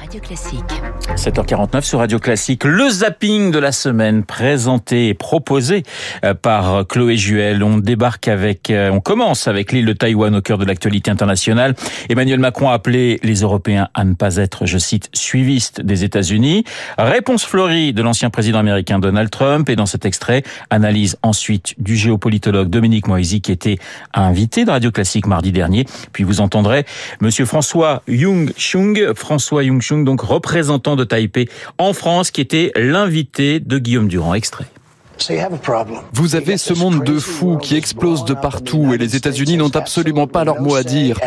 Radio Classique. 7h49 sur Radio Classique, le zapping de la semaine présenté et proposé euh, par Chloé Juel. On débarque avec, euh, on commence avec l'île de Taïwan au cœur de l'actualité internationale. Emmanuel Macron a appelé les Européens à ne pas être, je cite, suivistes des États-Unis. Réponse fleurie de l'ancien président américain Donald Trump et dans cet extrait, analyse ensuite du géopolitologue Dominique Moisy qui était invité de Radio Classique mardi dernier. Puis vous entendrez monsieur François Jung Chung, François Jung Donc représentant de Taipei en France, qui était l'invité de Guillaume Durand. Extrait. Vous avez ce monde de fous qui explose de partout et les États-Unis n'ont absolument pas leur mot à dire.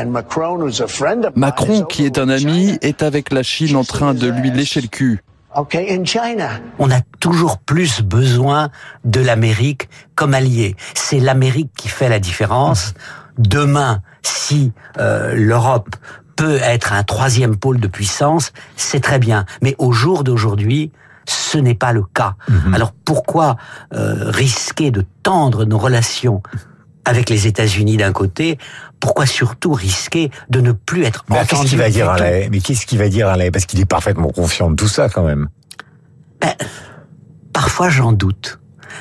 Macron, qui est un ami, est avec la Chine en train de lui lécher le cul. On a toujours plus besoin de l'Amérique comme allié. C'est l'Amérique qui fait la différence. Demain, si euh, l'Europe peut être un troisième pôle de puissance, c'est très bien. Mais au jour d'aujourd'hui, ce n'est pas le cas. Mhm. Alors pourquoi euh, risquer de tendre nos relations avec les États-Unis d'un côté? Pourquoi surtout risquer de ne plus être Mais en qu'est-ce qu'il va dire Alain? Mais qu'est-ce qu'il va dire Alain? Parce qu'il est parfaitement confiant de tout ça quand même. Ben, Parfois j'en doute.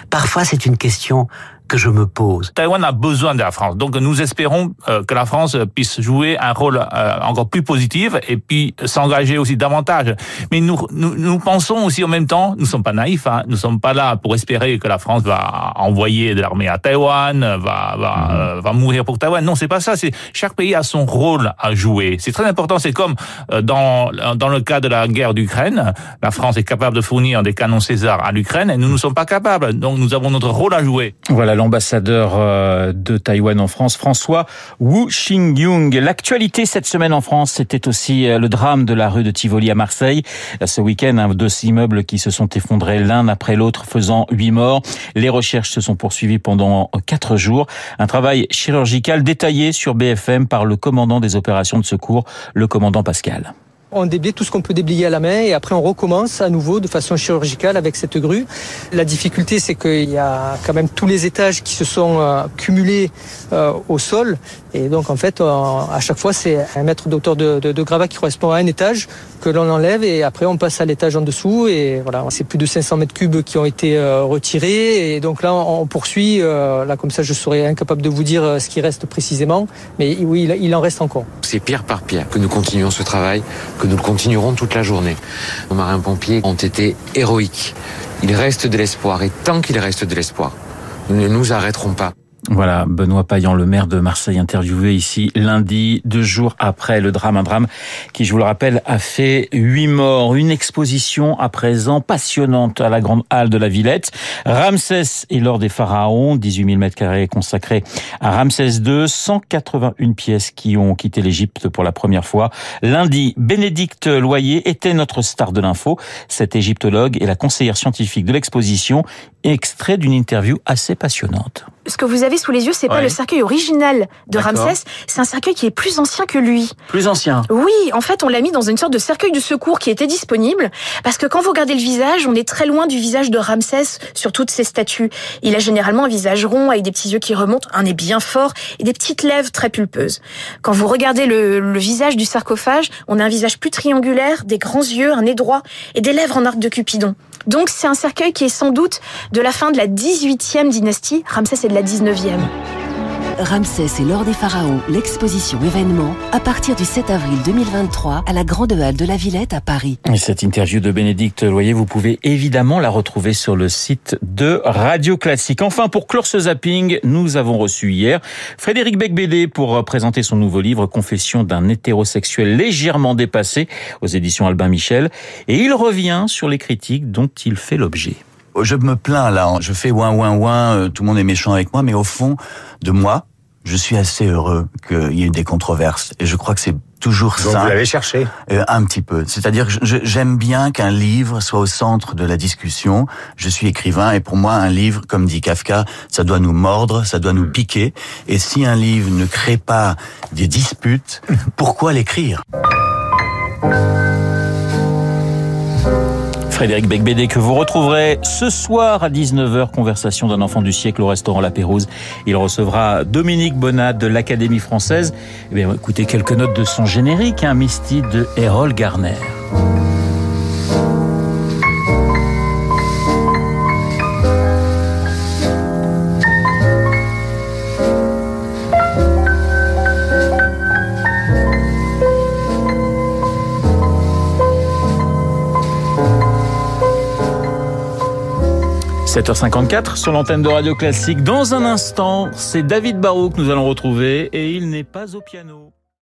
Parfois c'est une question que je me pose. Taïwan a besoin de la France. Donc nous espérons euh, que la France puisse jouer un rôle euh, encore plus positif et puis s'engager aussi davantage. Mais nous, nous, nous pensons aussi en même temps, nous sommes pas naïfs, hein, nous sommes pas là pour espérer que la France va envoyer de l'armée à Taïwan, va va, euh, va mourir pour Taïwan. Non, c'est pas ça. C'est chaque pays a son rôle à jouer. C'est très important. C'est comme euh, dans dans le cas de la guerre d'Ukraine, la France est capable de fournir des canons César à l'Ukraine et nous ne sommes pas capables. Donc nous avons notre rôle à jouer. Voilà l'ambassadeur euh, de Taïwan en France, François Wu Xingyung. L'actualité cette semaine en France, c'était aussi euh, le drame de la rue de Tivoli à Marseille. Euh, Ce week-end, deux immeubles qui se sont effondrés l'un après l'autre, faisant huit morts. Les recherches se sont poursuivies pendant quatre jours. Un travail chirurgical détaillé sur BFM par le commandant des opérations de secours, le commandant Pascal. On déblaye tout ce qu'on peut déblayer à la main et après on recommence à nouveau de façon chirurgicale avec cette grue. La difficulté c'est qu'il y a quand même tous les étages qui se sont euh, cumulés euh, au sol et donc en fait euh, à chaque fois c'est un mètre de hauteur de, gravat qui correspond à un étage que l'on enlève et après on passe à l'étage en dessous et voilà c'est plus de 500 mètres cubes qui ont été euh, retirés et donc là on, poursuit euh, là comme ça je serais incapable de vous dire ce qui reste précisément mais oui il, il en reste encore. C'est pierre par pierre que nous continuons ce travail, que nous le continuerons toute la journée. Nos marins-pompiers ont été héroïques. Il reste de l'espoir et tant qu'il reste de l'espoir, nous ne nous arrêterons pas. Voilà, Benoît Payan, le maire de Marseille, interviewé ici lundi, deux jours après le drame. Un drame qui, je vous le rappelle, a fait huit morts. Une exposition à présent passionnante à la Grande Halle de la Villette. Ramsès et l'or des pharaons, 18 000 mètres carrés consacrés à Ramsès II, 181 pièces qui ont quitté l'Égypte pour la première fois. Lundi, Bénédicte Loyer était notre star de l'info. Cette égyptologue et la conseillère scientifique de l'exposition, extrait d'une interview assez passionnante. Ce que vous avez sous les yeux, c'est pas le cercueil original de. Ramsès, c'est un cercueil qui est plus ancien que lui. Plus ancien. Oui, en fait, on l'a mis dans une sorte de cercueil de secours qui était disponible, parce que quand vous regardez le visage, on est très loin du visage de Ramsès sur toutes ses statues. Il a généralement un visage rond avec des petits yeux qui remontent, un nez bien fort et des petites lèvres très pulpeuses. Quand vous regardez le, le visage du sarcophage, on a un visage plus triangulaire, des grands yeux, un nez droit et des lèvres en arc de Cupidon. Donc c'est un cercueil qui est sans doute de la fin de la 18e dynastie, Ramsès est de la 19e. Ramsès et l'or des pharaons, l'exposition événement, à partir du 7 avril 2023 à la Grande Halle de la Villette à Paris. Et cette interview de Bénédicte Loyer, vous pouvez évidemment la retrouver sur le site de Radio Classique. Enfin, pour clore ce zapping, nous avons reçu hier Frédéric Becbédé pour présenter son nouveau livre Confession d'un hétérosexuel légèrement dépassé aux éditions Albin Michel. Et il revient sur les critiques dont il fait l'objet. Je me plains là, je fais ouin ouin ouin, euh, tout le monde est méchant avec moi, mais au fond de moi, je suis assez heureux qu'il y ait eu des controverses. Et je crois que c'est toujours Donc ça. vous l'avez cherché. Euh, un petit peu. C'est-à-dire que j'aime bien qu'un livre soit au centre de la discussion. Je suis écrivain et pour moi, un livre, comme dit Kafka, ça doit nous mordre, ça doit nous piquer. Et si un livre ne crée pas des disputes, pourquoi l'écrire? Frédéric Becbédé que vous retrouverez ce soir à 19h, conversation d'un enfant du siècle au restaurant La Pérouse. Il recevra Dominique Bonnat de l'Académie française. Eh écoutez quelques notes de son générique, un Misty de Errol Garner. 17h54 sur l'antenne de Radio Classique. Dans un instant, c'est David Barrault que nous allons retrouver et il n'est pas au piano.